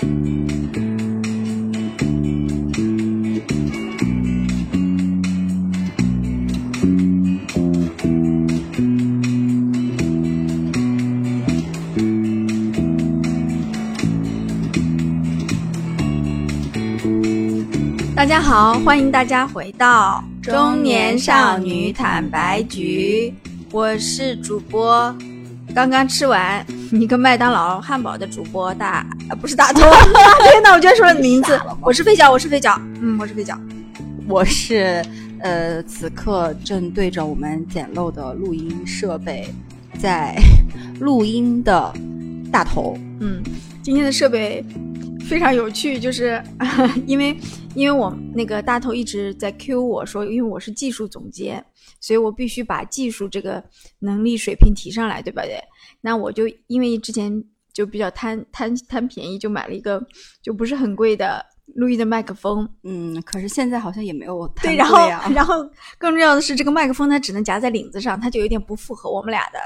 大家好，欢迎大家回到中年少女坦白局，我是主播，刚刚吃完一个麦当劳汉堡的主播大，呃不是大头，天哪，我居然说了名字，我是飞脚，我是飞脚，嗯，我是飞脚，我是呃，此刻正对着我们简陋的录音设备在录音的大头，嗯，今天的设备非常有趣，就是 因为。因为我那个大头一直在 Q 我说，因为我是技术总监，所以我必须把技术这个能力水平提上来，对不？对，那我就因为之前就比较贪贪贪便宜，就买了一个就不是很贵的路易的麦克风。嗯，可是现在好像也没有对，然后然后更重要的是，这个麦克风它只能夹在领子上，它就有点不符合我们俩的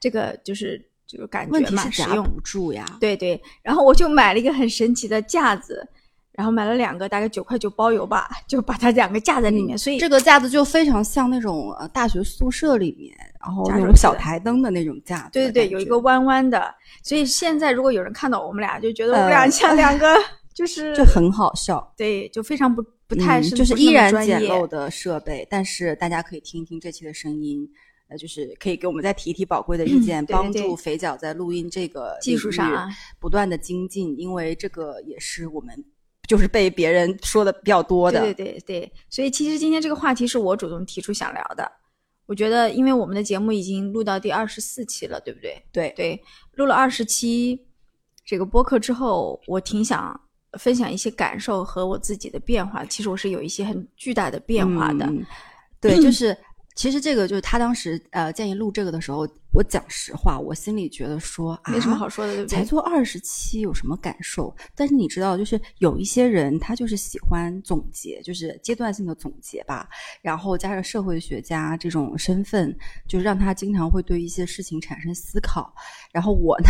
这个就是就是感觉嘛，实用不住呀。对对，然后我就买了一个很神奇的架子。然后买了两个，大概九块九包邮吧，就把它两个架在里面，所以这个架子就非常像那种呃大学宿舍里面，然后那种小台灯的那种架子。对对对，有一个弯弯的，所以现在如果有人看到我们俩，就觉得我们俩像两个，就是就很好笑。对，就非常不不太是就是依然简陋的设备，但是大家可以听一听这期的声音，呃，就是可以给我们再提一提宝贵的意见，帮助肥脚在录音这个技术上不断的精进，因为这个也是我们。就是被别人说的比较多的，对对对对，所以其实今天这个话题是我主动提出想聊的。我觉得，因为我们的节目已经录到第二十四期了，对不对？对对，录了二十期这个播客之后，我挺想分享一些感受和我自己的变化。其实我是有一些很巨大的变化的，对，就是。其实这个就是他当时呃建议录这个的时候，我讲实话，我心里觉得说没什么好说的，对不对？才做二十期有什么感受？但是你知道，就是有一些人他就是喜欢总结，就是阶段性的总结吧。然后加上社会学家这种身份，就是让他经常会对一些事情产生思考。然后我呢，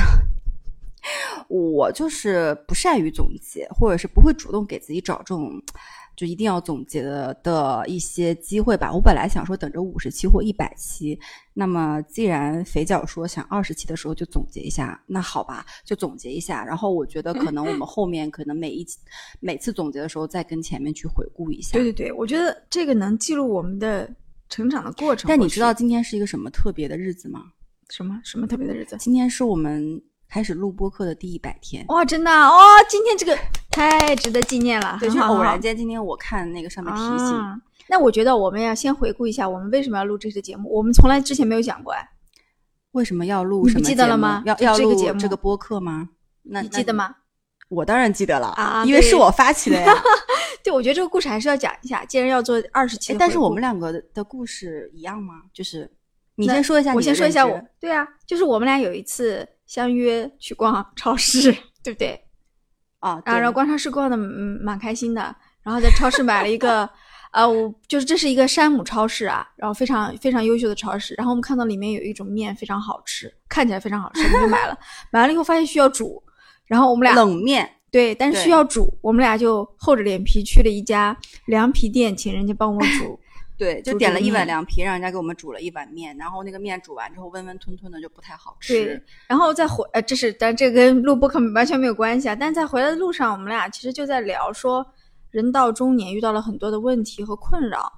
我就是不善于总结，或者是不会主动给自己找这种。就一定要总结的的一些机会吧。我本来想说等着五十期或一百期，那么既然肥脚说想二十期的时候就总结一下，那好吧，就总结一下。然后我觉得可能我们后面可能每一每次总结的时候再跟前面去回顾一下。对对对，我觉得这个能记录我们的成长的过程。但你知道今天是一个什么特别的日子吗？什么什么特别的日子？今天是我们。开始录播课的第一百天哇，真的哦，今天这个 太值得纪念了。对，就偶然间今天我看那个上面提醒。那我觉得我们要先回顾一下，我们为什么要录这期节目？我们从来之前没有讲过哎。为什么要录？你不记得了吗？要要录这个播客吗？那你记得吗？我当然记得了啊，因为是我发起的呀。对，我觉得这个故事还是要讲一下。既然要做二十期，但是我们两个的故事一样吗？就是你先说一下，我先说一下我。对啊，就是我们俩有一次。相约去逛 超市，对不对？啊，然后逛超市逛的嗯蛮开心的，然后在超市买了一个，呃，我就是这是一个山姆超市啊，然后非常非常优秀的超市，然后我们看到里面有一种面非常好吃，看起来非常好吃，我们就买了，买完了以后发现需要煮，然后我们俩冷面。对，但是需要煮，我们俩就厚着脸皮去了一家凉皮店，请人家帮我煮。对，就点了一碗凉皮，让人家给我们煮了一碗面，然后那个面煮完之后温温吞吞的，就不太好吃。对，然后再回，呃，这是，但这跟录播课完全没有关系啊。但在回来的路上，我们俩其实就在聊说，人到中年遇到了很多的问题和困扰，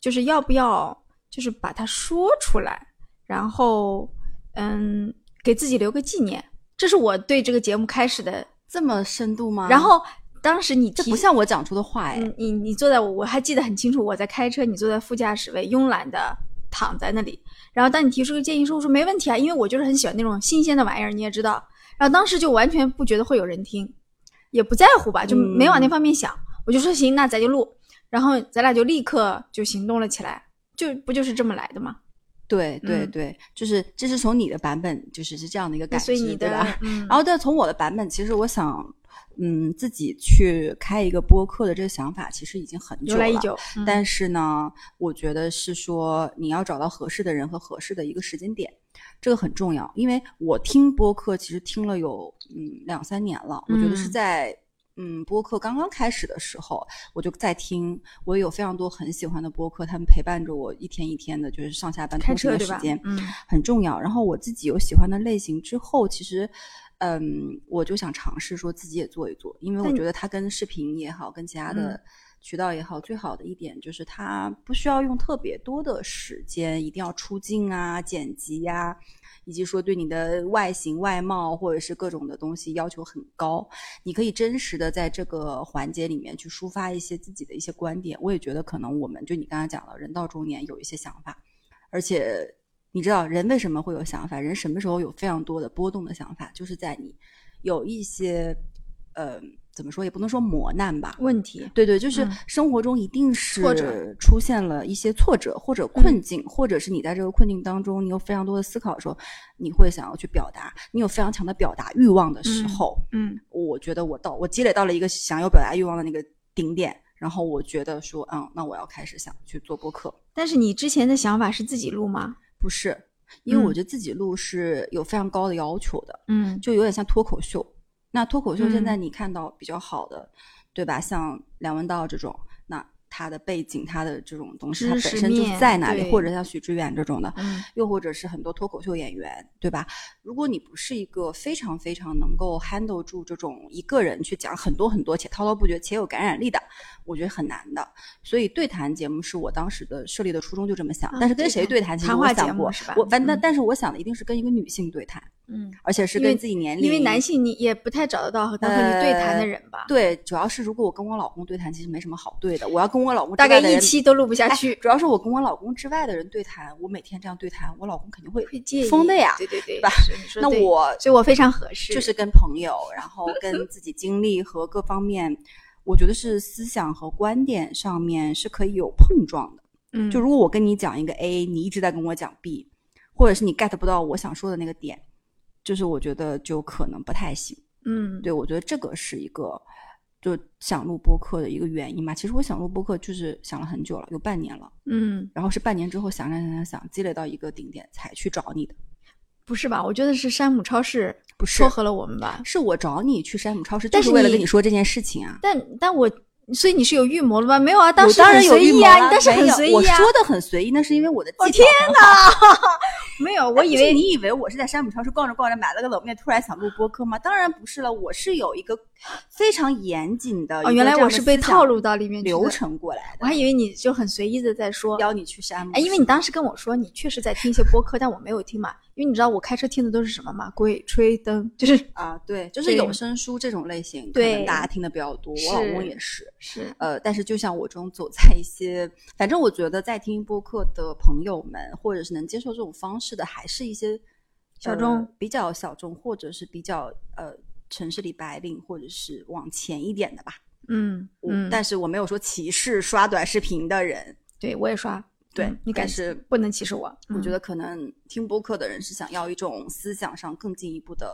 就是要不要，就是把它说出来，然后，嗯，给自己留个纪念。这是我对这个节目开始的这么深度吗？然后。当时你这不像我讲出的话哎，你你坐在我我还记得很清楚，我在开车，你坐在副驾驶位，慵懒的躺在那里。然后当你提出个建议说，我说没问题啊，因为我就是很喜欢那种新鲜的玩意儿，你也知道。然后当时就完全不觉得会有人听，也不在乎吧，就没往那方面想。我就说行，那咱就录。然后咱俩就立刻就行动了起来，就不就是这么来的吗？对对对，就是这是从你的版本就是是这样的一个感觉，对吧？然后但从我的版本，其实我想。嗯，自己去开一个播客的这个想法其实已经很久了，但是呢，我觉得是说你要找到合适的人和合适的一个时间点，这个很重要。因为我听播客其实听了有嗯两三年了，我觉得是嗯在。嗯，播客刚刚开始的时候，我就在听，我也有非常多很喜欢的播客，他们陪伴着我一天一天的，就是上下班开通勤车的时间，？嗯很重要。然后我自己有喜欢的类型之后，其实，嗯，我就想尝试说自己也做一做，因为我觉得它跟视频也好，跟其他的嗯渠道也好，最好的一点就是它不需要用特别多的时间，一定要出镜啊、剪辑呀、以及说对你的外形、外貌或者是各种的东西要求很高。你可以真实的在这个环节里面去抒发一些自己的一些观点。我也觉得可能我们就你刚才讲了，人到中年有一些想法，而且你知道人为什么会有想法？人什么时候有非常多的波动的想法？就是在你有一些呃怎么说也不能说磨难吧。问题，对对，就是嗯生活中一定是或者出现了一些挫折或者困境，或者是你在这个困境当中，你有非常多的思考的时候，你会想要去表达，你有非常强的表达欲望的时嗯候，嗯我觉得我到我积累到了一个想要表达欲望的那个顶点，然后我觉得说，嗯，那我要开始想去做播客，但是你之前的想法是自己录吗？不是，因为我嗯觉得自己录是有非常高的要求的，嗯就有点像脱口秀。那脱口秀现在嗯你看到比较好的，对吧？像梁文道这种，那他的背景、他的这种东西，他本身就面在哪里，或者像许知远这种的，嗯又或者是很多脱口秀演员，对吧？如果你不是一个非常非常能够 handle 住这种一个人去讲很多很多且滔滔不绝且有感染力的，我觉得很难的。所以对谈节目是我当时的设立的初衷就这么想，啊但是跟谁对谈，其实谈话我想过节目是吧，我反正、嗯但是我想的一定是跟一个女性对谈，嗯，而且是因自己年龄，因为男性你也不太找得到和能和你对谈的人吧？对，主要是如果我跟我老公对谈，其实没什么好对的。我要跟我老公之大概一期都录不下哎去，主要是我跟我老公之外的人对谈，我每天这样对谈，我老公肯定会会介意疯的呀。对对对，吧那我所以我非常合适，就是跟朋友，然后跟自己经历和各方面，我觉得是思想和观点上面是可以有碰撞的。嗯，就如果我跟你讲一个 A，你一直在跟我讲 B，或者是你 get 不到我想说的那个点，就是我觉得就可能不太行。嗯对，我觉得这个是一个就想录播客的一个原因嘛。其实我想录播客就是想了很久了，有半年了，嗯，然后是半年之后想想想想想，积累到一个顶点才去找你的。不是吧？我觉得是山姆超市不是撮合了我们吧？是我找你去山姆超市，但就是是为了跟你说这件事情啊。但但我所以你是有预谋了吗？没有啊，当时很当然有预随意啊，你当时很随意啊。我说的很随意，那是因为我的技巧我天很哪，没有，我以为哎你以为我是在山姆超市逛着逛着买了个冷面，突然想录播客吗？当然不是了，我是有一个非常严谨的哦，原来我是被套路到里面流，程过来的，我还以为你就很随意的在说。邀你去山姆。哎，因为你当时跟我说你确实在听一些播客，但我没有听嘛，因为你知道我开车听的都是什么吗？鬼吹灯，就是啊，对，就是有声书这种类型，可对能大家听的比较多。我老公也是，是呃，但是就像我这种走在一些，反正我觉得在听播客的朋友们，或者是能接受这种方式的，还是一些小众呃比较小众，或者是比较呃城市里白领，或者是往前一点的吧。嗯嗯，但是我没有说歧视刷短视频的人，对我也刷，对嗯你敢但是不能歧视我？我觉得得可能听播客的人是想要一种思想上更进一步的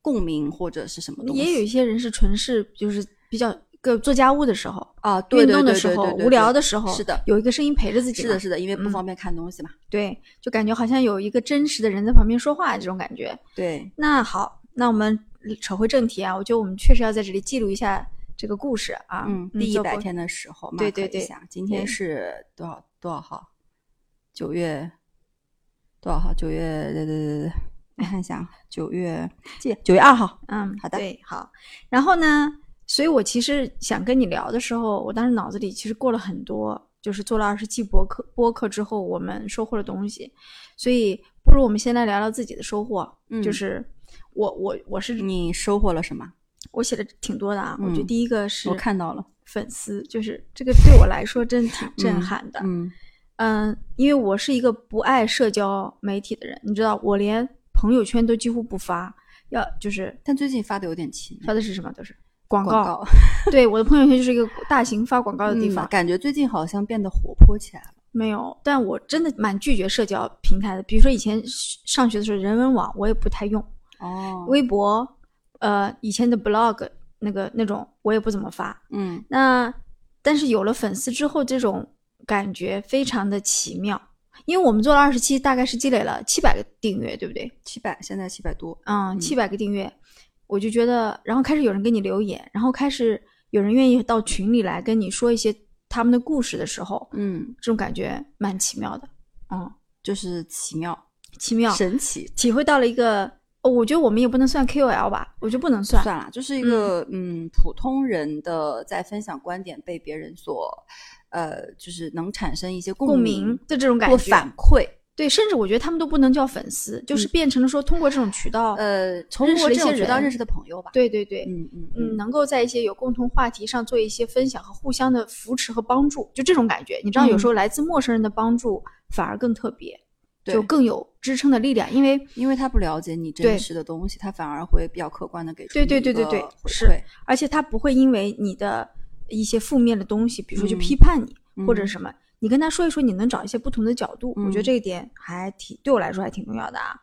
共鸣或者是什么东西。也有一些人是纯是就是比较个做家务的时候。啊，对运动的时候，无聊的时候，是的，有一个声音陪着自己嘛。是的，是的，因为不嗯方便看东西嘛。对，就感觉好像有一个真实的人在旁边说话这种感觉。对，那好，那我们扯回正题啊，我觉得我们确实要在这里记录一下这个故事啊。嗯，第一百天的时候，对对对今天是多少多少号？九月多少号？九月对对对对，我看一下啊，九月记九月二号。嗯，好的对，好。然后呢，所以我其实想跟你聊的时候，我当时脑子里其实过了很多，就是做了二十期播客播客之后，我们收获的东西。所以，不如我们先来聊聊自己的收获。嗯就是我我我是你收获了什么？我写的挺多的啊。我觉得嗯第一个是我看到了，粉丝，就是这个对我来说真挺震撼的。嗯嗯，因为我是一个不爱社交媒体的人，你知道，我连朋友圈都几乎不发，要就是但最近发的有点勤，发的是什么？都是广广告对，我的朋友圈就是一个大型发广告的地嗯方。感觉最近好像变得活泼起来了。没有，但我真的蛮拒绝社交平台的。比如说以前上学的时候，人文网我也不太用，哦，微博，呃，以前的 blog 那个那种我也不怎么发。嗯那但是有了粉丝之后，这种感觉非常的奇妙，因为我们做了二十期，大概是积累了七百个订阅，对不对？七百，现在七百多。嗯，七百个订阅，我就觉得，然后开始有人给你留言，然后开始有人愿意到群里来跟你说一些他们的故事的时候，嗯，这种感觉蛮奇妙的。嗯，就是奇妙、奇妙、神奇，体会到了一个，哦，我觉得我们也不能算 KOL 吧，我觉得不能算。算了，就是一个嗯普通人的在分享观点被别人所，呃，就是能产生一些共鸣的这种感或觉。反馈。对，甚至我觉得他们都不能叫粉丝，就是变成了说通过这种渠道，呃，通过这种渠道认识的朋友吧。对对对，嗯嗯嗯，能够在一些有共同话题上做一些分享和互相的扶持和帮助，就这种感觉。你知道，有时候来自陌生人的帮助反而更特别，对就更有支撑的力量，因为因为他不了解你真实的东西，他反而会比较客观的给出对对对对对是而且他不会因为你的一些负面的东西，比如说就嗯批判你、嗯或者什么，你跟他说一说，你能找一些不同的角度，我觉得嗯这一点还挺对我来说还挺重要的啊。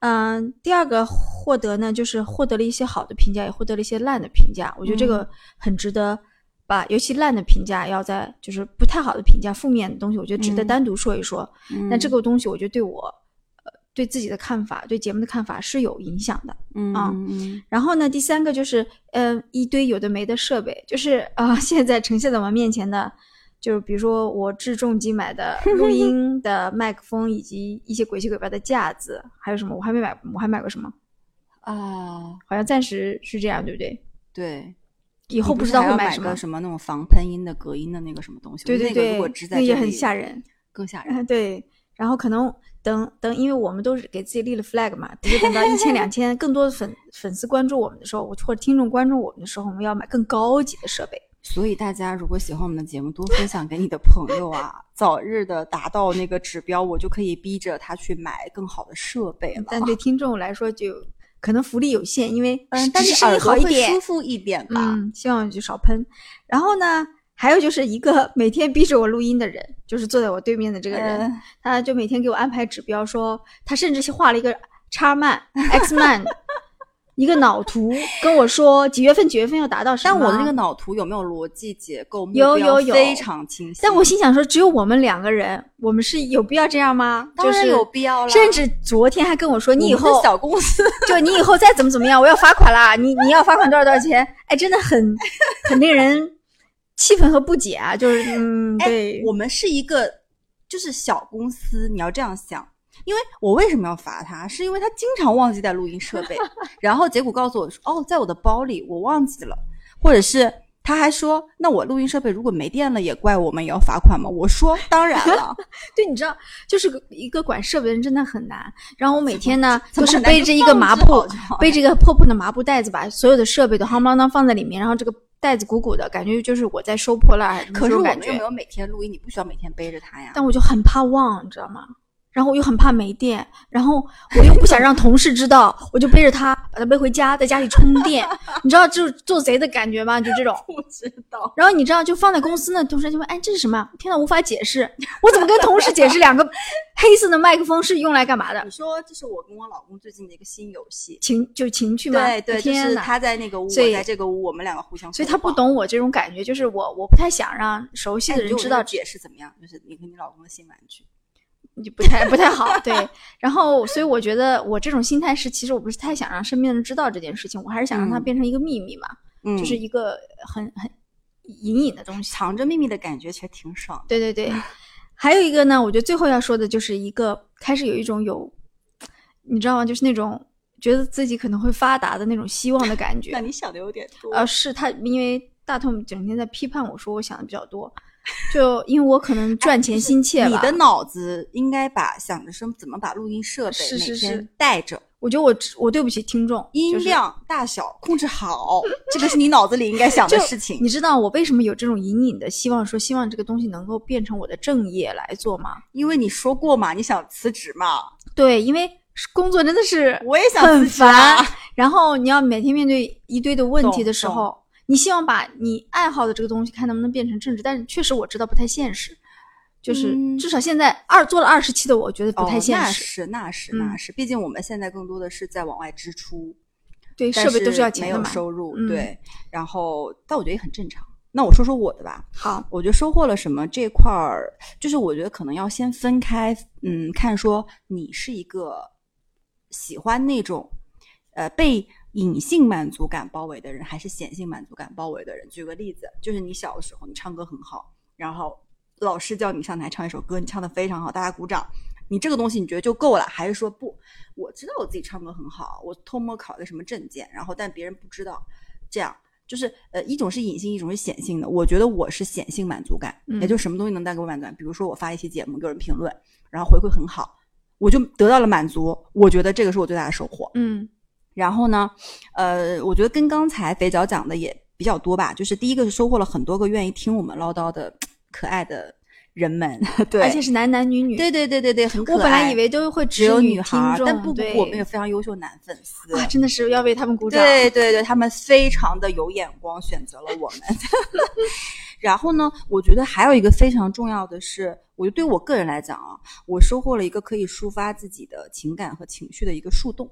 嗯，第二个获得呢，就是获得了一些好的评价，也获得了一些烂的评价。我觉得这嗯个很值得把，尤其烂的评价要在就是不太好的评价、负面的东西，我觉得值得嗯单独说一说。那这个个东西，我觉得对我呃对自己的看法、对节目的看法是有影响的。嗯啊然后呢，第三个就是，嗯、一堆有的没的设备，就是啊、现在呈现在我们面前的，就是比如说我至重金买的 录音的麦克风，以及一些鬼七鬼八的架子，还有什么？我还没买，我还买过什么？啊，好像暂时是这样，对不对？对。以后不知道会买什么个。什么那种防喷音的、隔音的那个什么东西？对对对那个如果支，在那也很吓人。更吓 人。嗯，对。然后可能等等，因为我们都是给自己立了 flag 嘛，等到一千、两千，更多的粉粉丝关注我们的时候，或者听众关注我们的时候，我们要买更高级的设备。所以大家如果喜欢我们的节目，多分享给你的朋友啊，早日的达到那个指标，我就可以逼着他去买更好的设备了。但对听众来说就可能福利有限，因为嗯，但是声音耳朵会好一点舒，服一点吧。嗯，希望就少喷。然后呢，还有就是一个每天逼着我录音的人，就是坐在我对面的这个人，嗯他就每天给我安排指标说，他甚至是画了一个叉曼 X 曼 一个脑图，跟我说几月份几月份要达到什么。但我的那个脑图有没有逻辑结构？有有有非常清晰。但我心想说，只有我们两个人，我们是有必要这样吗？当然有必要了，甚至昨天还跟我说，你以后小公司 就你以后再怎么怎么样，我要罚款啦！你你要罚款多少多少钱？哎，真的很 很令人气愤和不解啊！就是嗯，哎对，我们是一个就是小公司，你要这样想。因为我为什么要罚他？是因为他经常忘记带录音设备，然后结果告诉我说：“哦，在我的包里，我忘记了。”或者是他还说：“那我录音设备如果没电了，也怪我们也要罚款吗？”我说：“当然了，对，你知道，就是个一个管设备的人真的很难。然后我每天呢，怎么都是背着一个麻布背着一个破破的麻布袋子，把所有的设备都夯不啷当放在里面，然后这个袋子鼓鼓的，感觉就是我在收破烂儿，可是我们又没。有每天录音，你不需要每天背着它呀。但我就很怕忘，你知道吗？然后我又很怕没电，然后我又不想让同事知道，我就背着它把它背回家，在家里充电。你知道就是做贼的感觉吗？就这种。不知道，然后你知道，就放在公司呢，同事就问：“哎，这是什么？”天呐，无法解释，我怎么跟同事解释两个 黑色的麦克风是用来干嘛的你？说这是我跟我老公最近的一个新游戏。情就情趣吗？对对，就是！他在那个屋，我这个屋，我们两个互相所以他不。懂我这种感觉，就是我我不太想让熟悉哎的人知道解释怎么样？就是你跟你老公的新玩具。就不太不太好，对。然后，所以我觉得我这种心态是，其实我不是太想让身边的人知道这件事情，我还是想让它嗯变成一个秘密嘛，嗯，就是一个很很隐隐的东西。藏着秘密的感觉，其实挺爽的。对对对。还有一个呢，我觉得最后要说的就是一个开始有一种有，你知道吗？就是那种觉得自己可能会发达的那种希望的感觉。那你想的有点多。呃，是他，因为大痛整天在批判我说我想的比较多，就因为我可能赚钱心切吧。你的脑子应该把想着说怎么把录音设备是是每天是带着，我觉得我我对不起听众，音就是量 大小控制好，这个是你脑子里应该想的事情。你知道我为什么有这种隐隐的希望，说希望这个东西能够变成我的正业来做吗？因为你说过嘛，你想辞职嘛，对，因为工作真的是我也想很辞职。然后你要每天面对一堆的问题的时候，你希望把你爱好的这个东西看能不能变成正职，但是确实我知道不太现实。就是嗯至少现在二做了二十期的我，觉得不太哦那现实。是那是嗯那是，毕竟我们现在更多的是在往外支出，对，设备都是要没有钱的嘛。收入，嗯对。然后，但我觉得也很正常。那我说说我的吧。好，我觉得收获了什么这块儿，就是我觉得可能要先分开，嗯，看说你是一个喜欢那种，呃，被隐性满足感包围的人，还是显性满足感包围的人。举个例子，就是你小的时候你唱歌很好，然后老师叫你上台唱一首歌，你唱的非常好，大家鼓掌，你这个东西你觉得就够了，还是说不？我知道我自己唱歌很好，我偷摸考个什么证件，然后但别人不知道，这样。就是呃，一种是隐性，一种是显性的。我觉得我是显性满足感，嗯也就什么东西能带给我满足感。比如说我发一期节目，有人评论，然后回馈很好，我就得到了满足。我觉得这个是我最大的收获。嗯然后呢，呃，我觉得跟刚才肥脚讲的也比较多吧。就是第一个是收获了很多个愿意听我们唠叨的可爱的人们，对，而且是男男女女。对对对对对，很可爱。我本来以为都会只有女孩但不不不，我们有非常优秀男粉丝啊，真的是要为他们鼓掌。对对对，他们非常的有眼光，选择了我们。然后呢，我觉得还有一个非常重要的是，我觉得对我个人来讲啊，我收获了一个可以抒发自己的情感和情绪的一个树洞。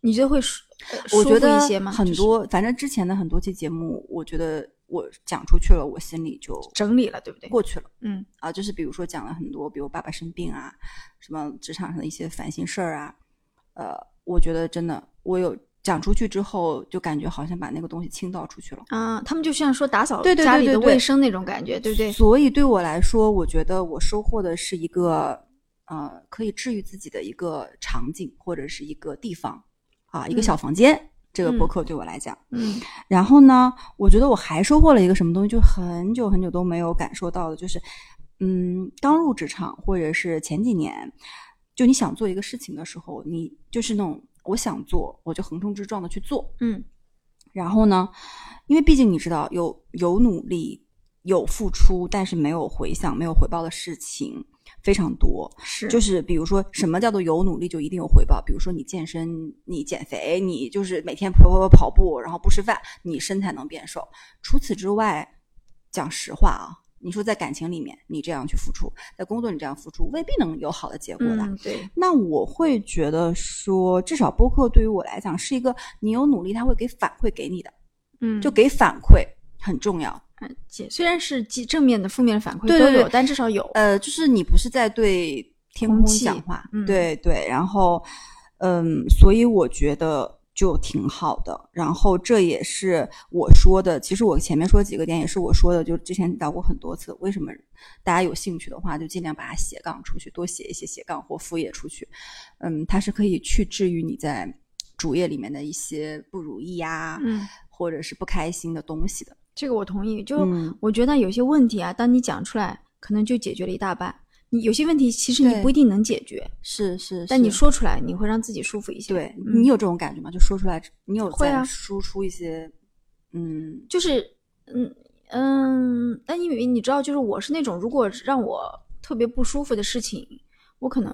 你觉得会舒呃舒服我觉得一些吗？很多，反正之前的很多期节目，我觉得我讲出去了，我心里就整理了，对不对？过去了。嗯啊，就是比如说讲了很多，比如爸爸生病啊，什么职场上的一些烦心事儿啊，呃，我觉得真的，我有讲出去之后，就感觉好像把那个东西倾倒出去了。啊，他们就像说打扫家里的卫生那种感觉，对不对？所以对我来说，我觉得我收获的是一个呃可以治愈自己的一个场景或者是一个地方啊，一个嗯小房间。这个播嗯客对我来讲，嗯然后呢，我觉得我还收获了一个什么东西，就很久很久都没有感受到的，就是，嗯，刚入职场或者是前几年，就你想做一个事情的时候，你就是那种我想做，我就横冲直撞的去做。嗯然后呢，因为毕竟你知道，有有努力、有付出，但是没有回响、没有回报的事情非常多。是就是比如说，什么叫做有努力就一定有回报？比如说你健身、你减肥，你就是每天跑跑跑跑步，然后不吃饭，你身材能变瘦。除此之外，讲实话啊，你说在感情里面你这样去付出，在工作你这样付出，未必能有好的结果的。嗯对那我会觉得说，至少播客对于我来讲是一个你有努力，他会给反馈给你的，嗯就给反馈很重要。嗯既虽然是既正面的、负面的反馈都有，但至少有。呃，就是你不是在对天空讲话，嗯对对，然后，嗯，所以我觉得就挺好的。然后这也是我说的，其实我前面说几个点也是我说的，就之前聊过很多次。为什么大家有兴趣的话，就尽量把它斜杠出去，多写一些斜杠或副业出去。嗯，它是可以去治愈你在主业里面的一些不如意呀、嗯，或者是不开心的东西的。这个我同意。就嗯我觉得有些问题啊，当你讲出来，可能就解决了一大半。你有些问题其实你不一定能解决，是是，但你说出来，你会让自己舒服一些。对、嗯你有这种感觉吗？就说出来，你有在会啊输出一些，嗯，就是嗯嗯，但因为你知道，就是我是那种如果让我特别不舒服的事情，我可能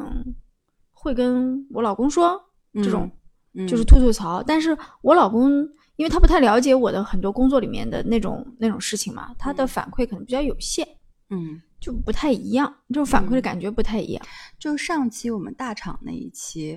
会跟我老公说这种，嗯就是吐吐槽。但是我老公因为他不太了解我的很多工作里面的那种那种事情嘛，他的嗯。反馈可能比较有限，嗯，就不太一样，这种反馈的嗯。感觉不太一样。就是上期我们大厂那一期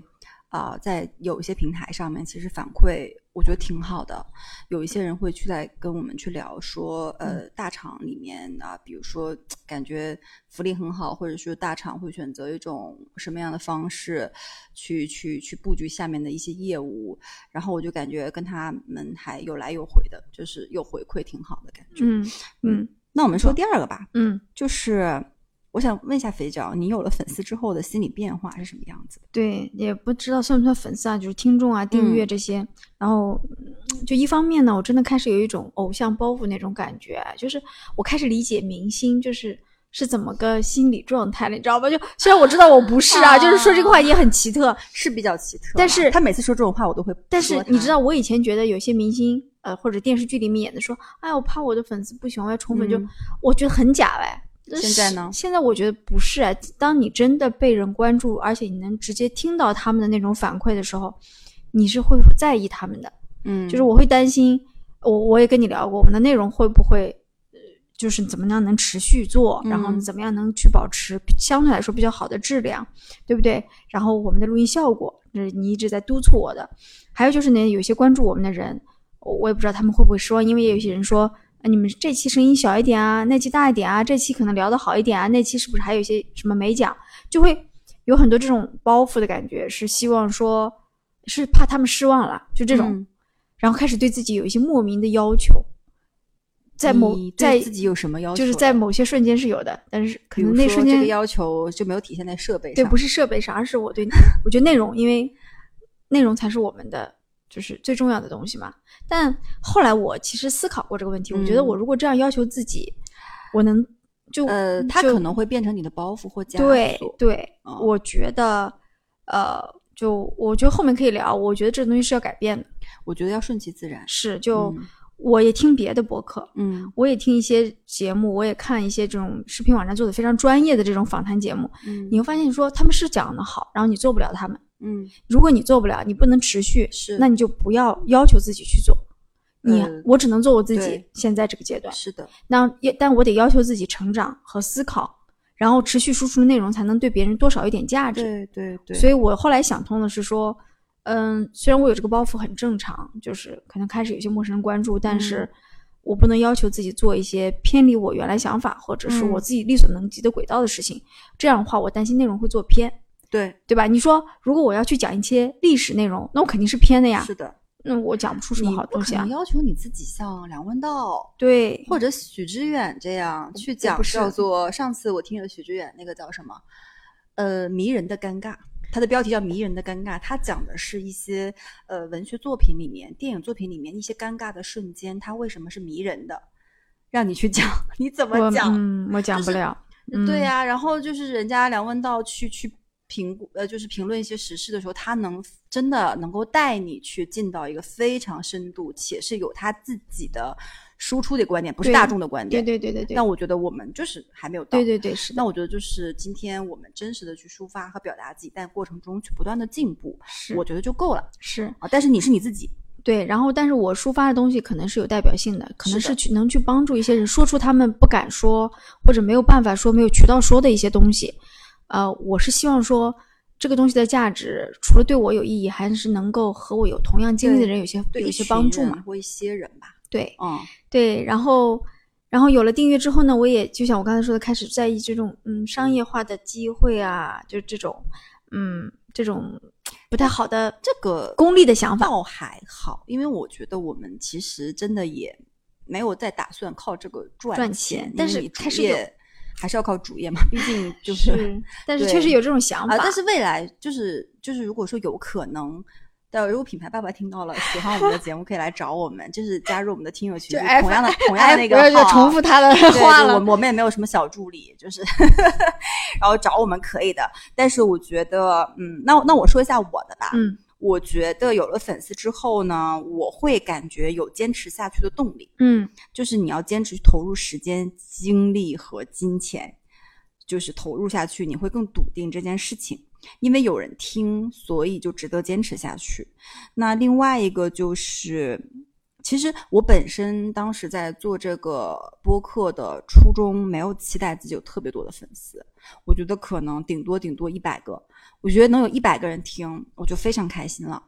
啊、在有一些平台上面，其实反馈我觉得挺好的。有一些人会去在跟我们去聊说，呃，大厂里面啊，比如说感觉福利很好，或者说大厂会选择一种什么样的方式去去去布局下面的一些业务，然后我就感觉跟他们还有来有回的，就是有回馈，挺好的感觉。嗯嗯那我们说第二个吧，嗯，就是我想问一下肥脚，你有了粉丝之后的心理变化是什么样子？对，也不知道算不算粉丝啊，就是听众啊、订阅这些。然后嗯就一方面呢，我真的开始有一种偶像包袱那种感觉，就是我开始理解明星就是是怎么个心理状态了，你知道吧？就虽然我知道我不是啊，就是说这个话也很奇特，是比较奇特啊，但是他每次说这种话，我都会。但是你知道，我以前觉得有些明星，呃，或者电视剧里面演的说，哎，我怕我的粉丝不喜欢，我要宠粉，就嗯我觉得很假哎。但现在呢现在我觉得不是啊。当你真的被人关注，而且你能直接听到他们的那种反馈的时候，你是会在意他们的。嗯，就是我会担心，我我也跟你聊过，我们的内容会不会，呃，就是怎么样能持续做，然后嗯怎么样能去保持相对来说比较好的质量，对不对？然后我们的录音效果，就是你一直在督促我的。还有就是呢，有些关注我们的人，我我也不知道他们会不会失望，因为也有些人说啊，你们这期声音小一点啊，那期大一点啊，这期可能聊得好一点啊，那期是不是还有一些什么没讲？就会有很多这种包袱的感觉，是希望说，是怕他们失望了，就这种，嗯然后开始对自己有一些莫名的要求，在某在自己有什么要求？就是在某些瞬间是有的，但是可能那瞬间说这个要求就没有体现在设备上，对，不是设备上，而是我对我觉得内容，因为内容才是我们的就是最重要的东西嘛。但后来我其实思考过这个问题，我觉得嗯我如果这样要求自己，我能就呃，它可能会变成你的包袱或枷对锁。对，嗯我觉得呃，就我觉得后面可以聊，我觉得这东西是要改变的，我觉得要顺其自然。是就、嗯我也听别的博客，嗯我也听一些节目，我也看一些这种视频网站做的非常专业的这种访谈节目，嗯你会发现说他们是讲的好，然后你做不了他们。嗯，如果你做不了，你不能持续，是那你就不要要求自己去做。你、呃我只能做我自己，现在这个阶段。是的，那也，但我得要求自己成长和思考，然后持续输出的内容才能对别人多少一点价值。对对对。所以我后来想通的是说，嗯，虽然我有这个包袱很正常，就是可能开始有些陌生人关注，但嗯是我不能要求自己做一些偏离我原来想法或者是嗯我自己力所能及的轨道的事情。这样的话，我担心内容会做偏。对，对吧？你说如果我要去讲一些历史内容，那我肯定是偏的呀。是的，那我讲不出什么好东西啊不可能。要求你自己像梁文道对，或者许知远这样去讲叫做上次我听了许知远那个叫什么，呃，迷人的尴尬。它的标题叫《迷人的尴尬》，它讲的是一些呃文学作品里面、电影作品里面一些尴尬的瞬间，它为什么是迷人的？让你去讲，你怎么我讲？嗯，我讲不了。嗯对呀、然后就是人家梁文道去去评估，呃，就是评论一些时事的时候，他能真的能够带你去进到一个非常深度，且是有他自己的输出的观点，不是大众的观点。对对对对，那我觉得我们就是还没有到。对对对是的，那我觉得就是今天我们真实的去抒发和表达自己，但过程中去不断的进步，是我觉得就够了是啊。但是你是你自己，对。然后，但是我抒发的东西可能是有代表性的，可能是去能去帮助一些人说出他们不敢说或者没有办法说、没有渠道说的一些东西。呃，我是希望说。这个东西的价值，除了对我有意义，还是能够和我有同样经历的人有些有些帮助嘛。人或一些人吧。对，嗯，对，然后，然后有了订阅之后呢，我也就像我刚才说的，开始在意这种嗯商业化的机会啊，就这种嗯这种不太好的这个功利的想法。倒还好，因为我觉得我们其实真的也没有在打算靠这个赚赚钱钱，但是开始有还是要靠主业嘛，毕竟 就是是，但是确实有这种想法。啊，但是未来就是就是如果说有可能。的，如果品牌爸爸听到了，喜欢我们的节目，可以来找我们，就是加入我们的听友群，同样的同样的那个哎不要再号重复他的对对话了。我我们也没有什么小助理，就是然后找我们可以的。但是我觉得，嗯，那那我说一下我的吧。嗯我觉得有了粉丝之后呢，我会感觉有坚持下去的动力。嗯就是你要坚持投入时间、精力和金钱，就是投入下去，你会更笃定这件事情，因为有人听，所以就值得坚持下去。那另外一个就是，其实我本身当时在做这个播客的初衷，没有期待自己有特别多的粉丝，我觉得可能顶多顶多一百个，我觉得能有一百个人听，我就非常开心了。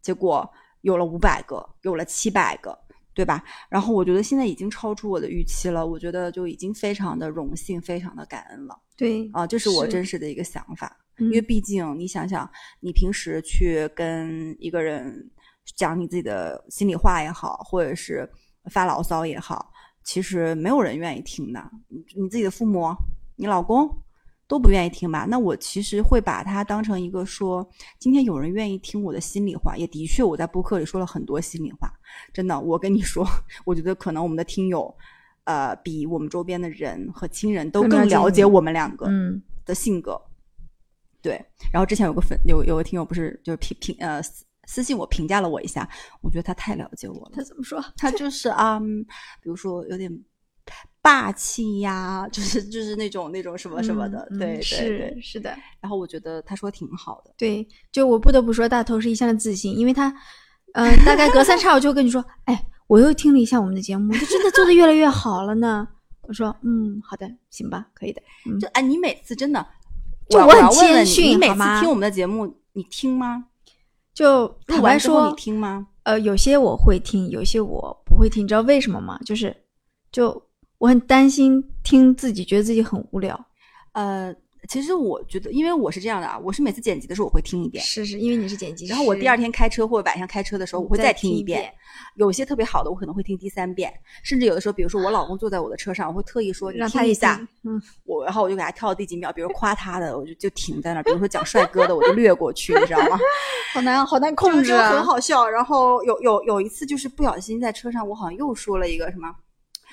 结果有了五百个，有了七百个，对吧？然后我觉得现在已经超出我的预期了，我觉得就已经非常的荣幸，非常的感恩了对啊！这是我真实的一个想法。因因为毕竟你想想，你平时去跟一个人讲你自己的心里话也好，或者是发牢骚也好，其实没有人愿意听的。你你自己的父母、你老公都不愿意听吧？那我其实会把它当成一个说，今天有人愿意听我的心里话，也的确我在播客里说了很多心里话。真的，我跟你说，我觉得可能我们的听友，呃，比我们周边的人和亲人都更更了解我们两个。嗯的性格。对，然后之前有个粉有有个听友不是就是评评呃私私信我评价了我一下，我觉得他太了解我了他。怎么说？他就是啊、嗯比如说有点霸气呀，就是就是那种那种什么什么的，嗯嗯对对是。是的，然后我觉得他说挺好的，对，就我不得不说，大头是一向的自信，因为他，呃，大概隔三差五就会跟你说，哎，我又听了一下我们的节目，就真的做的越来越好了呢。我说，嗯，好的，行吧，可以的。嗯就哎，你每次真的，就我我很谦要问问你，你每次听我们的节目，你听吗？就录坦白说你，听吗？呃，有些我会听，有些我不会听，你知道为什么吗？就是就我很担心听自己，觉得自己很无聊。呃，其实我觉得，因为我是这样的啊，我是每次剪辑的时候我会听一遍，是是，因为你是剪辑师，然后我第二天开车或者晚上开车的时候，我会再听一一遍。有些特别好的，我可能会听第三遍，甚至有的时候，比如说我老公坐在我的车上，我会特意说你让他一下，嗯，我然后我就给他跳到第几秒，比如夸他的，我就就停在那儿，比如说讲帅哥的，我就略过去，你知道吗？好难好难控制很好笑。然后有有有一次就是不小心在车上，我好像又说了一个什么。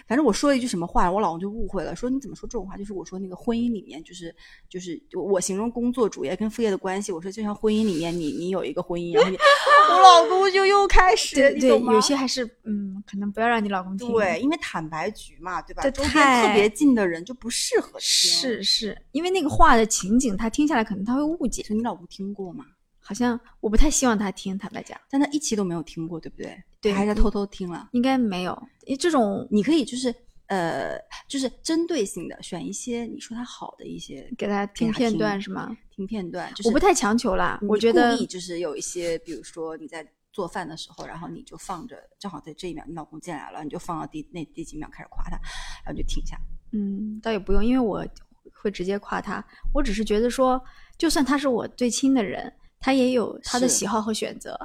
反正我说了一句什么话，我老公就误会了，说你怎么说这种话？就是我说那个婚姻里面，就是就是我我形容工作主业跟副业的关系，我说就像婚姻里面你你有一个婚姻，然后你 我老公就又开始，对有些还是嗯，可能不要让你老公听。对，因为坦白局嘛，对吧？这周边太特别近的人就不适合听。是是，因为那个话的情景，他听下来可能他会误解。是你老公听过吗？好像我不太希望他听，坦白讲，但他一期都没有听过，对不对？对还是偷偷听了。应该没有。因为这种你可以就是呃，就是针对性的选一些你说他好的一些给他听片段是吗？听片段，就是我不太强求啦，我觉得故意就是有一些，比如说你在做饭的时候，然后你就放着，正好在这一秒你老公进来了，你就放到第那第几秒开始夸他，然后就停下。嗯，倒也不用，因为我会直接夸他。我只是觉得说，就算他是我最亲的人，他也有他的喜好和选择。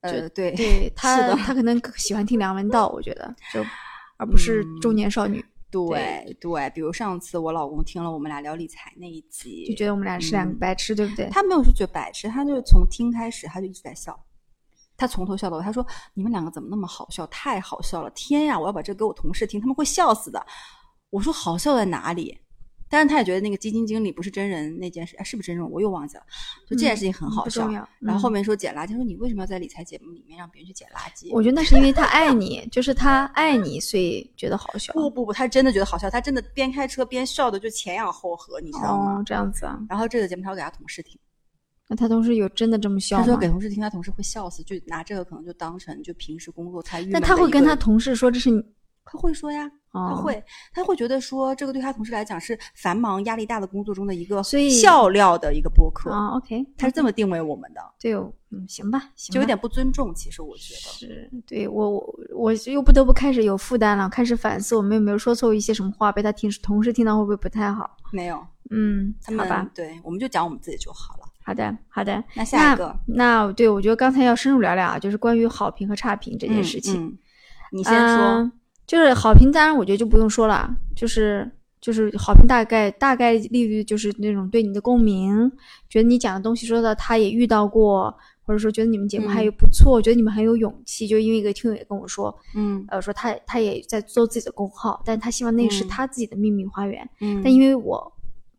呃，对对他，他可能喜欢听梁文道，我觉得就 而不是嗯中年少女，对对，比如上次我老公听了我们俩聊理财那一集，就觉得我们俩是两个嗯白痴，对不对？他没有说觉得白痴，他就是从听开始他就一直在笑，他从头笑到尾。他说：“你们两个怎么那么好笑？太好笑了！天呀，我要把这个给我同事听，他们会笑死的。”我说：“好笑在哪里？”但是他也觉得那个基金经理不是真人那件事，哎，是不是真人？我又忘记了。就这件事情很好笑。然后后面说捡垃圾，他说你为什么要在理财节目里面让别人去捡垃圾？我觉得那是因为他爱你，就是他爱你，所以觉得好笑。不不不，他真的觉得好笑，他真的边开车边笑的就前仰后合，你知道吗？哦，这样子啊？然后这个节目他要给他同事听。那他同事有真的这么笑吗？他说给同事听，他同事会笑死，就拿这个可能就当成就平时工作才郁闷的一个。但他会跟他同事说这是你，他会说呀，哦、他会他会觉得说这个对他同事来讲是繁忙压力大的工作中的一个笑料的一个播客，啊，OK，他是这么定位我们的，对，哦嗯，行吧，行吧就有点不尊重。其实我觉得，是对我我我又不得不开始有负担了，开始反思我们有没有说错一些什么话，被他听同事听到会不会不太好？没有嗯，好吧，对，我们就讲我们自己就好了。好的好的。那下一个那对我觉得刚才要深入聊聊啊，就是关于好评和差评这件事情。嗯嗯你先说，嗯就是好评，当然我觉得就不用说了，就是就是好评大概大概利率就是那种对你的共鸣，觉得你讲的东西说的他也遇到过，或者说觉得你们节目还嗯有不错，觉得你们很有勇气。就因为一个听友也跟我说，嗯呃，说他他也在做自己的公号，但他希望那是嗯他自己的秘密花园。嗯，但因为我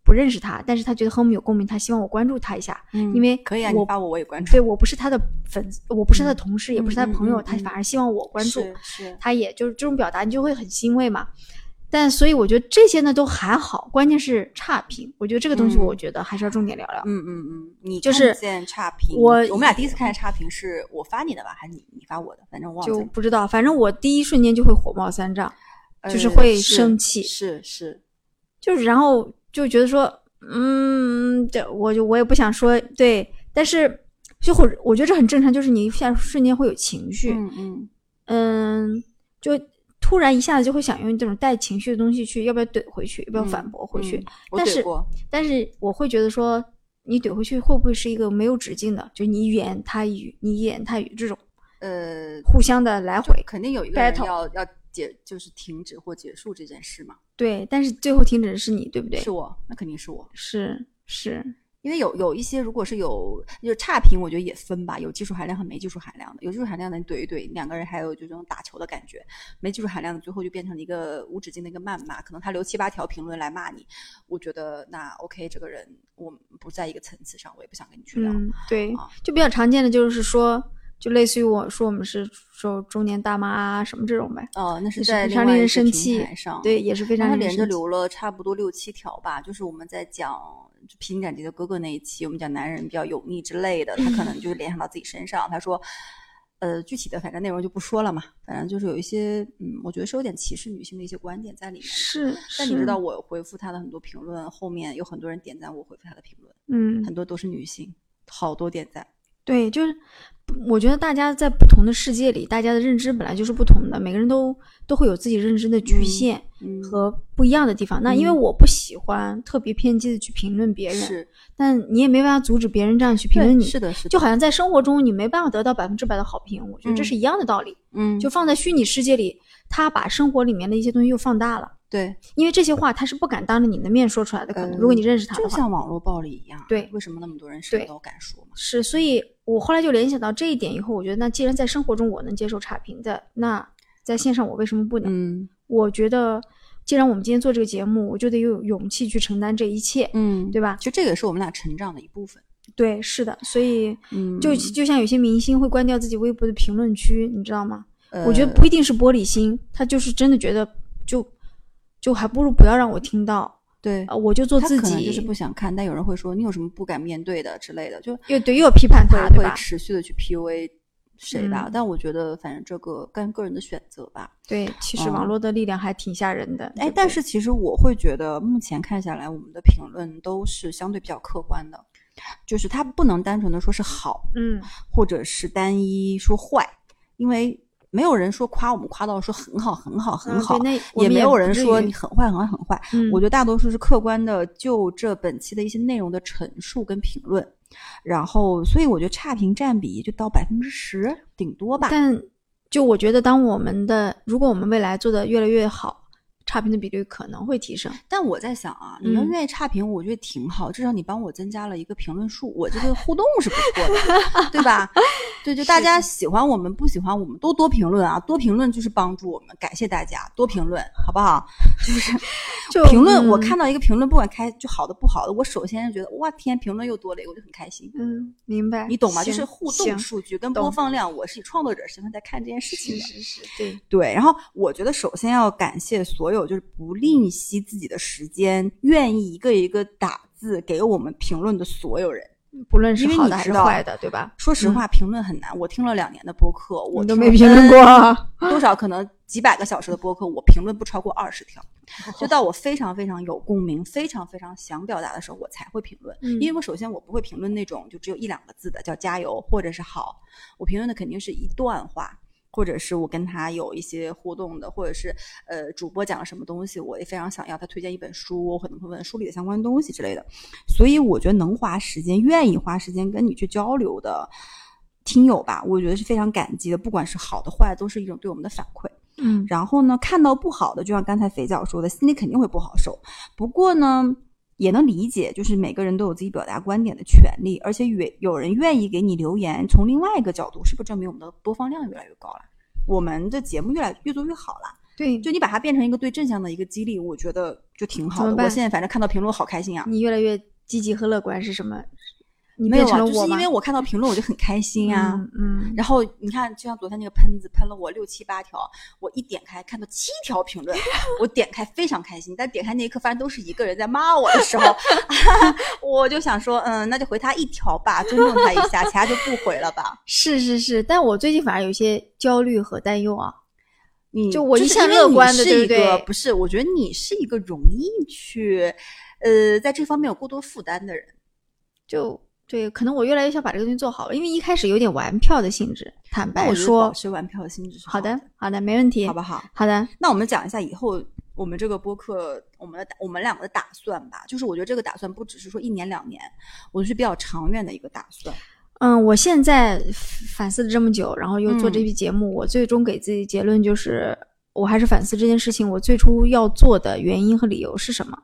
不认识他，但是他觉得和我们有共鸣，他希望我关注他一下，嗯因为可以啊，我你发我我也关注，对我不是他的粉丝，我不是他的同事，也不是他的朋友，他反而希望我关注。是是，他也就是这种表达，你就会很欣慰嘛。但所以我觉得这些呢都还好，关键是差评。我觉得这个东西，嗯我觉得还是要重点聊聊。嗯嗯嗯，你就是见差评，我我们俩第一次看见差评是我发你的吧，还是你你发我的？反正我忘了。就不知道，反正我第一瞬间就会火冒三丈，就是呃会生气是是，就是然后就觉得说，嗯，这我就我也不想说对，但是就会我觉得这很正常，就是你一下瞬间会有情绪，嗯嗯嗯，就突然一下子就会想用这种带情绪的东西去，要不要怼回去，要不要嗯反驳回去？但是但是我会觉得说，你怼回去会不会是一个没有止境的？就你一言他一语，你一言他一语这种呃，互相的来回。肯定有一个人要要解，就是停止或结束这件事嘛。对，但是最后停止的是你，对不对？是我，那肯定是我，是是，因为有有一些如果是有就是差评，我觉得也分吧，有技术含量和没技术含量的。有技术含量的你怼一怼，两个人还有这种打球的感觉；没技术含量的，最后就变成了一个无止境的一个谩骂。可能他留七八条评论来骂你，我觉得那 OK，这个人我们不在一个层次上，我也不想跟你去聊。嗯，对啊，就比较常见的就是说，就类似于我说我们是说中年大妈啊什么这种呗，哦，那是在非常令人另外一个平生气台上，对，也是非常他常令人生气连着留了差不多六七条吧，就是我们在讲就披荆斩棘的哥哥那一期，我们讲男人比较油腻之类的，他可能就是联想到自己身上。他说，呃，具体的反正内容就不说了嘛，反正就是有一些，嗯，我觉得是有点歧视女性的一些观点在里面的。是，但你知道我回复他的很多评论，后面有很多人点赞我回复他的评论，嗯很多都是女性，好多点赞。对，就是我觉得大家在不同的世界里，大家的认知本来就是不同的，每个人都都会有自己认知的局限嗯，和不一样的地方。那因为嗯我不喜欢特别偏激的去评论别人，是但你也没办法阻止别人这样去评论你。是的，是的，就好像在生活中你没办法得到百分之百的好评，我觉得这嗯是一样的道理。嗯，就放在虚拟世界里，他把生活里面的一些东西又放大了，对，因为这些话他是不敢当着你的面说出来的。可能、呃如果你认识他的就话，像网络暴力一样，对为什么那么多人什么都敢说嘛？是，所以我后来就联想到这一点以后，我觉得那既然在生活中我能接受差评的，那在线上我为什么不能？嗯我觉得，既然我们今天做这个节目，我就得有勇气去承担这一切，嗯，对吧其实这个也是我们俩成长的一部分。对，是的，所以嗯，就就像有些明星会关掉自己微博的评论区，你知道吗？我觉得呃不一定是玻璃心，他就是真的觉得就就还不如不要让我听到，对呃，我就做自己，可能就是不想看，但有人会说你有什么不敢面对的之类的，就又对又有批判他，会？持续的去 PUA 谁吧。嗯但我觉得反正这个跟个人的选择吧。对，其实嗯网络的力量还挺吓人的。哎但是其实我会觉得，目前看下来，我们的评论都是相对比较客观的，就是它不能单纯的说是好，嗯，或者是单一说坏，因为没有人说夸我们夸到说很好很好很嗯好，也没有人说你很坏很坏很坏。嗯我觉得大多数是客观的就这本期的一些内容的陈述跟评论，然后所以我觉得差评占比就到百分之十顶多吧。但就我觉得，当我们的如果我们未来做的越来越好，差评的比率可能会提升。但我在想啊，你要嗯愿意差评，我觉得挺好，至少你帮我增加了一个评论数，我这个互动是不错的，对吧？对，就大家喜欢我们，不喜欢我们都多评论啊，多评论就是帮助我们，感谢大家多评论，好不好？就是 就评论，我嗯看到一个评论，不管开就好的不好的，我首先是觉得哇天，评论又多了一个，我就很开心。嗯，明白，你懂吗？就是互动数据跟播放量，我是以创作者身份在看这件事情的。是是是，对，对，然后我觉得首先要感谢所有就是不吝惜自己的时间，愿意一个一个打字给我们评论的所有人。不论是好的还你是坏的，对吧？说实话，评论很难。我听了两年的播客，我都没评论过啊，多少可能几百个小时的播客，我评论不超过二十条。就到我非常非常有共鸣、非常非常想表达的时候，我才会评论。嗯因为我首先我不会评论那种就只有一两个字的，叫加油或者是好。我评论的肯定是一段话，或者是我跟他有一些互动的，或者是呃主播讲了什么东西，我也非常想要他推荐一本书，我可能会问书里的相关东西之类的。所以我觉得能花时间、愿意花时间跟你去交流的听友吧，我觉得是非常感激的。不管是好的坏的，都是一种对我们的反馈。嗯，然后呢，看到不好的，就像刚才肥脚说的，心里肯定会不好受。不过呢，也能理解，就是每个人都有自己表达观点的权利，而且也有人愿意给你留言。从另外一个角度，是不是证明我们的播放量越来越高了？我们的节目越来越做越好了。对，就你把它变成一个对正向的一个激励，我觉得就挺好的。我现在反正看到评论，好开心啊！你越来越积极和乐观是什么？你没有啊，变成了我吗就是因为我看到评论，我就很开心啊。嗯嗯，然后你看，就像昨天那个喷子喷了我六七八条，我一点开看到七条评论，我点开非常开心。但点开那一刻发现都是一个人在骂我的时候，我就想说，嗯，那就回他一条吧，尊重他一下，其他就不回了吧。是是是，但我最近反而有些焦虑和担忧啊。你就我一向乐观的你是一对不对个不是？我觉得你是一个容易去，呃，在这方面有过多负担的人。就对，可能我越来越想把这个东西做好了，因为一开始有点玩票的性质。坦白说保，持玩票的性质是好的的，，好的，没问题，好不好？好的，那我们讲一下以后我们这个播客，我们的打我们两个的打算吧。就是我觉得这个打算不只是说一年两年，我是比较长远的一个打算。嗯，我现在反思了这么久，然后又做这嗯期节目，我最终给自己结论就是，我还是反思这件事情，我最初要做的原因和理由是什么。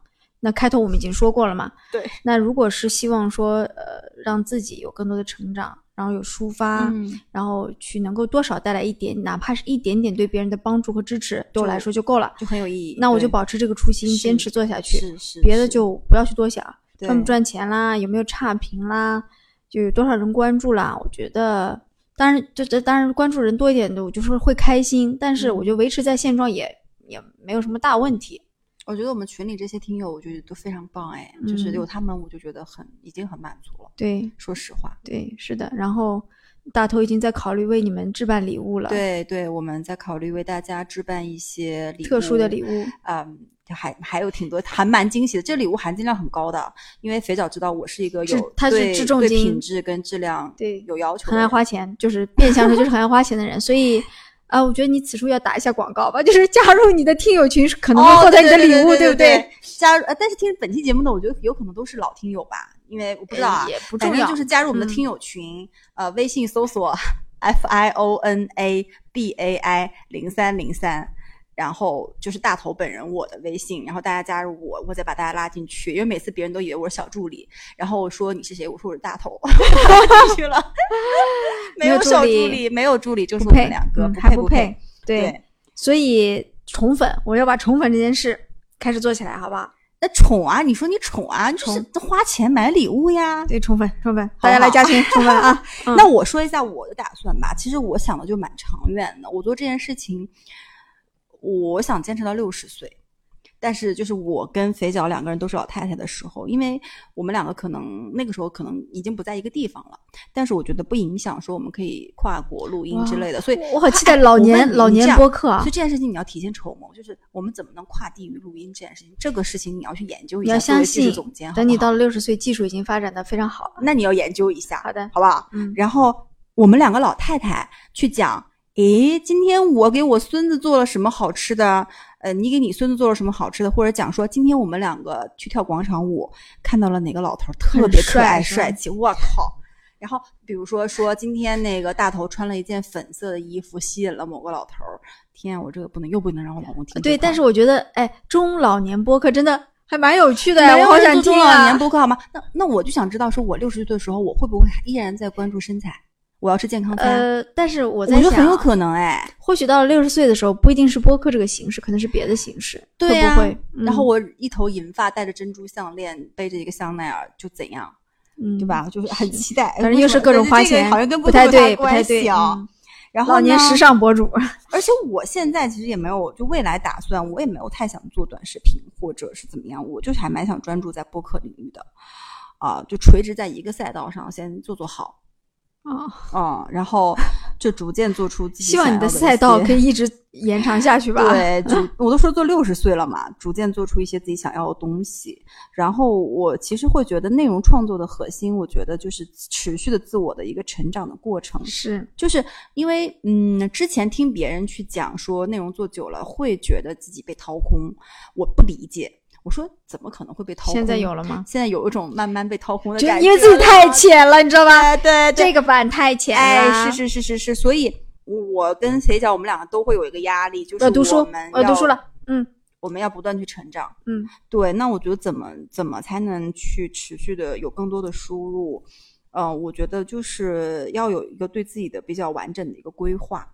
那开头我们已经说过了嘛？对。那如果是希望说，呃，让自己有更多的成长，然后有抒发，嗯，然后去能够多少带来一点，哪怕是一点点对别人的帮助和支持，对我来说就够了。就很有意义。那我就保持这个初心，坚持做下去。是是，别的就不要去多想，赚不赚钱啦，有没有差评啦，就有多少人关注啦。我觉得，当然，这这当然关注人多一点的，我就是会开心。但是嗯我觉得维持在现状也也没有什么大问题。我觉得我们群里这些听友，我觉得都非常棒哎，就是嗯有他们，我就觉得很已经很满足了。对说实话，对，是的。然后大头已经在考虑为你们置办礼物了，，对对，我们在考虑为大家置办一些礼物，特殊的礼物，嗯，还还有挺多，还蛮惊喜的。这礼物含金量很高的，因为肥皂知道我是一个有他是对对质重金品质跟质量对有要求很爱花钱，就是变相说就是很爱花钱的人，所以。啊，我觉得你此处要打一下广告吧，就是加入你的听友群，可能会哦获得你的礼物，对不对？？加入，呃但是听本期节目呢，我觉得有可能都是老听友吧，因为我不知道啊不重要，反正就是加入我们的嗯听友群，呃，微信搜索 F I O N A B A I 零三零三。然后就是大头本人我的微信，然后大家加入我，我再把大家拉进去。因为每次别人都以为我是小助理，然后我说你是谁，我说我是大头，拉 进去了。没有小助理，没有助理，就是我们两个，嗯不不还不配。对，对，所以宠粉，我要把宠粉这件事开始做起来，好不好？那宠啊，你说你宠啊，就是宠花钱买礼物呀。对，宠粉，宠粉，大家来加群 宠粉啊！嗯那我说一下我的打算吧。其实我想的就蛮长远的。我做这件事情，我想坚持到六十岁。但是就是我跟肥脚两个人都是老太太的时候，因为我们两个可能那个时候可能已经不在一个地方了，但是我觉得不影响说我们可以跨国录音之类的，所以我好期待老哎年老年播客啊所以！这件事情你要提前筹谋，就是我们怎么能跨地域录音这件事情，这个事情你要去研究一下。你要相信总监，，好等你到了六十岁，技术已经发展的非常好了。那你要研究一下，好的，好不好？嗯，然后我们两个老太太去讲，诶，今天我给我孙子做了什么好吃的？呃，你给你孙子做了什么好吃的？或者讲说，今天我们两个去跳广场舞，看到了哪个老头儿特别可爱帅帅气，我靠！然后比如说说今天那个大头穿了一件粉色的衣服，吸引了某个老头儿。天啊，我这个不能又不能让我老公听对，但是我觉得，哎，中老年播客真的还蛮有趣的呀，我好想听啊中老啊年！播客好吗？那那我就想知道，说我六十岁的时候，我会不会依然在关注身材？我要吃健康餐？呃，但是我我在想，觉得很有可能哎。或许到了六十岁的时候，不一定是播客这个形式，可能是别的形式，对呀、会不会？嗯然后我一头银发，戴着珍珠项链，背着一个香奈儿，就怎样，嗯，对吧？就是很期待。反正又是各种花钱，好像跟不太对，不太对。啊。嗯然后年时，尚博主，而且我现在其实也没有，就未来打算，我也没有太想做短视频或者是怎么样，我就是还蛮想专注在播客领域的，啊、就垂直在一个赛道上先做做好。啊，嗯，然后就逐渐做出自己希望你的赛道可以。一直延长下去吧。对，就 我都说做六十岁了嘛，逐渐做出一些自己想要的东西。然后我其实会觉得内容创作的核心，我觉得就是持续的自我的一个成长的过程。是，就是因为嗯，之前听别人去讲说内容做久了会觉得自己被掏空，我不理解。我说怎么可能会被掏空？现在有了吗？现在有一种慢慢被掏空的感觉，因为自己太浅了，你知道吧？哎对对这个版太浅了。哎，是是是是是，所以我跟谁讲我们两个都会有一个压力，就是读书我们，要读书了。嗯我们要不断去成长。嗯，对，那我觉得怎么怎么才能去持续的有更多的输入？嗯、我觉得就是要有一个对自己的比较完整的一个规划，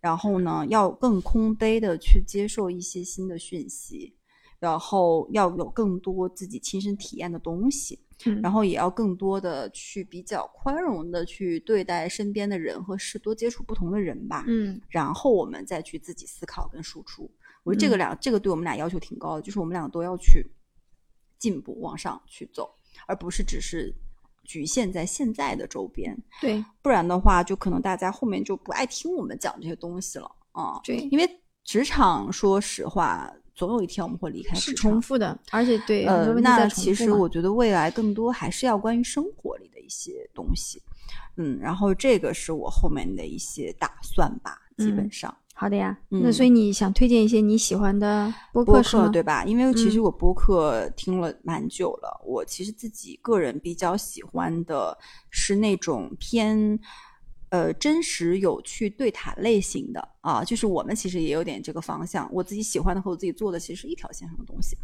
然后呢，要更空杯的去接受一些新的讯息，然后要有更多自己亲身体验的东西。嗯然后也要更多的去比较宽容的去对待身边的人和事，多接触不同的人吧。嗯然后我们再去自己思考跟输出。我觉得这个俩，这个对我们俩要求挺高的，就是我们两个都要去进步往上去走，而不是只是局限在现在的周边。对不然的话，就可能大家后面就不爱听我们讲这些东西了啊。对，因为职场，说实话，总有一天我们会离开是重。复的，而且对呃那其实我觉得未来更多还是要关于生活里的一些东西，嗯，然后这个是我后面的一些打算吧，基本嗯上。好的呀。嗯那所以你想推荐一些你喜欢的播播客是吗？客对吧？因为其实嗯我播客听了蛮久了，我其实自己个人比较喜欢的是那种偏呃真实有趣对谈类型的啊，就是我们其实也有点这个方向。我自己喜欢的和我自己做的其实是一条线上的东西。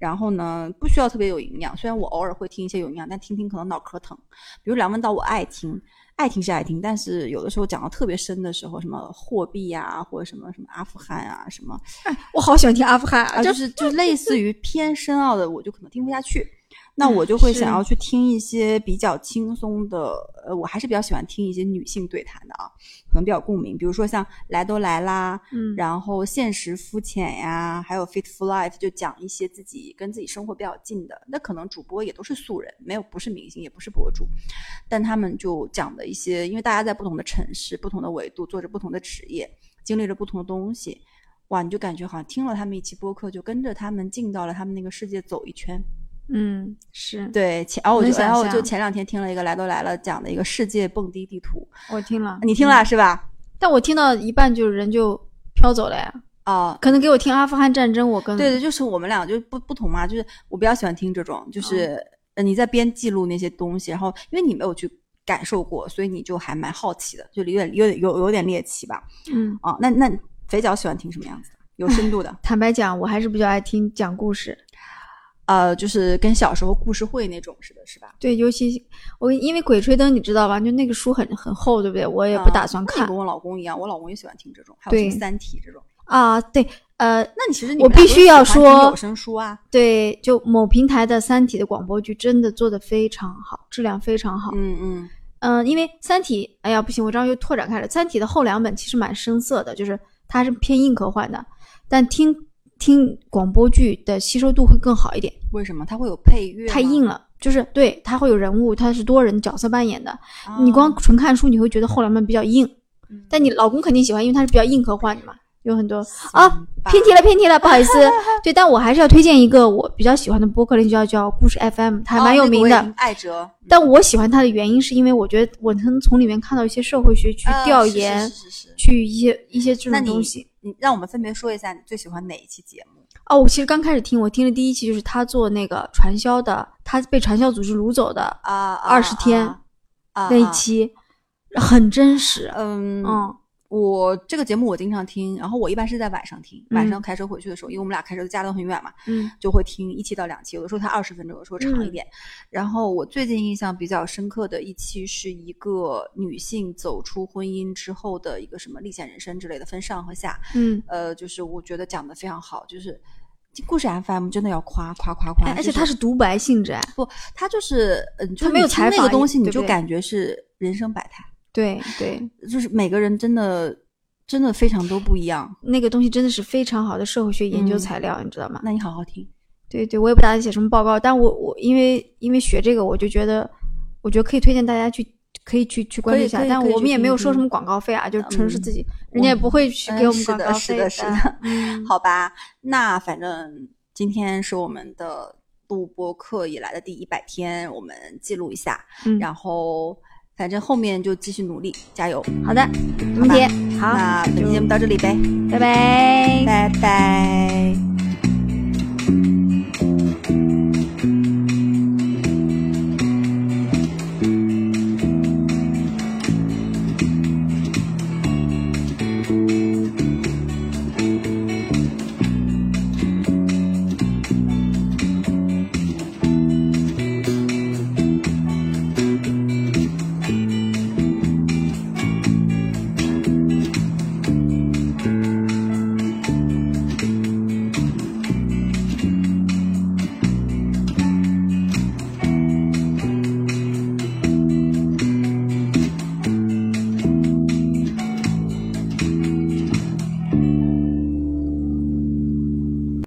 然后呢，不需要特别有营养，虽然我偶尔会听一些有营养，但听听可能脑壳疼。比如梁文道，我爱听。爱听是爱听，但是有的时候讲到特别深的时候，什么货币啊，或者什么什么阿富汗啊，什么 我好喜欢听阿富汗啊，就是就是类似于偏深奥的，我就可能听不下去。那我就会想要去听一些比较轻松的，呃，我还是比较喜欢听一些女性对谈的啊，可能比较共鸣。比如说像来都来啦，嗯然后现实肤浅呀，还有 Fit for Life，就讲一些自己跟自己生活比较近的。那可能主播也都是素人，没有不是明星，也不是博主，但他们就讲的一些，因为大家在不同的城市、不同的维度，做着不同的职业，经历着不同的东西，哇，你就感觉好像听了他们一期播客，就跟着他们进到了他们那个世界走一圈。嗯是，对，前然后我就然后我就前两天听了一个来都来了讲的一个世界蹦迪地图，我听了，你听了是吧？但我听到一半就人就飘走了呀。啊、可能给我听阿富汗战争，我跟对对，就是我们俩就不不同嘛，就是我比较喜欢听这种，就是、呃你在边记录那些东西，然后因为你没有去感受过，所以你就还蛮好奇的，就有点有点有有点猎奇吧。嗯，哦，那那肥脚喜欢听什么样子的？有深度的，坦白讲，我还是比较爱听讲故事。呃，就是跟小时候故事会那种似的，是吧？对，尤其我因为《鬼吹灯》，你知道吧？就那个书很很厚，对不对？我也不打算看啊跟我老公一样，我老公也喜欢听这种，还有什么《三体》这种。啊。对，呃，那你其实你我必须要说有声书啊，对，就某平台的《三体》的广播剧真的做的非常好，质量非常好。嗯嗯嗯，因为《三体》，哎呀，不行，我这样又拓展开了。《三体》的后两本其实蛮深色的，就是它是偏硬科幻的，但听听广播剧的吸收度会更好一点。为什么它会有配乐？太硬。了，就是对它会有人物，它是多人角色扮演的。啊你光纯看书，你会觉得后两本比较硬，嗯但你老公肯定喜欢，因为它是比较硬科幻的嘛，有很多啊偏题了，偏题了，不好意思。对，但我还是要推荐一个我比较喜欢的播客，那就叫叫故事 FM，它还蛮有名的。哦那个我也听艾哲，但我喜欢它的原因是因为我觉得我能从里面看到一些社会学去调研，是是是去一些一些这种东西。你让我们分别说一下你最喜欢哪一期节目？哦，我其实刚开始听，我听的第一期就是他做那个传销的，他被传销组织掳走的啊，二十天啊那一，期，很真实。啊嗯嗯我这个节目我经常听，然后我一般是在晚上听，晚上嗯。开车回去的时候，因为我们俩开车家都很远嘛，嗯。就会听一期到两期，有的时候才二十分钟，有的时候长一嗯。点。然后我最近印象比较深刻的一期是一个女性走出婚姻之后的一个什么历险人生之类的，分上和下。嗯，呃，就是我觉得讲的非常好，就是故事 FM 真的要夸夸夸夸，哎而且它是独白性质，哎，不，它就是嗯，就是它没有采访那个东西，你就感觉是人生百态，对对，就是每个人真的真的非常都不一样。那个东西真的是非常好的社会学研究嗯材料，你知道吗？那你好好听，对对，我也不打算写什么报告，但我我因为因为学这个，我就觉得，我觉得可以推荐大家去，可以去去关注一下但我们也没有收什么广告费啊，就纯是嗯自己，人家也不会去给我们广告费是的是的 嗯，好吧？那反正今天是我们的录播课以来的第一百天，我们记录一下，嗯然后反正后面就继续努力，加油。好的，没问题，好，那本期节目到这里呗，拜拜。拜拜。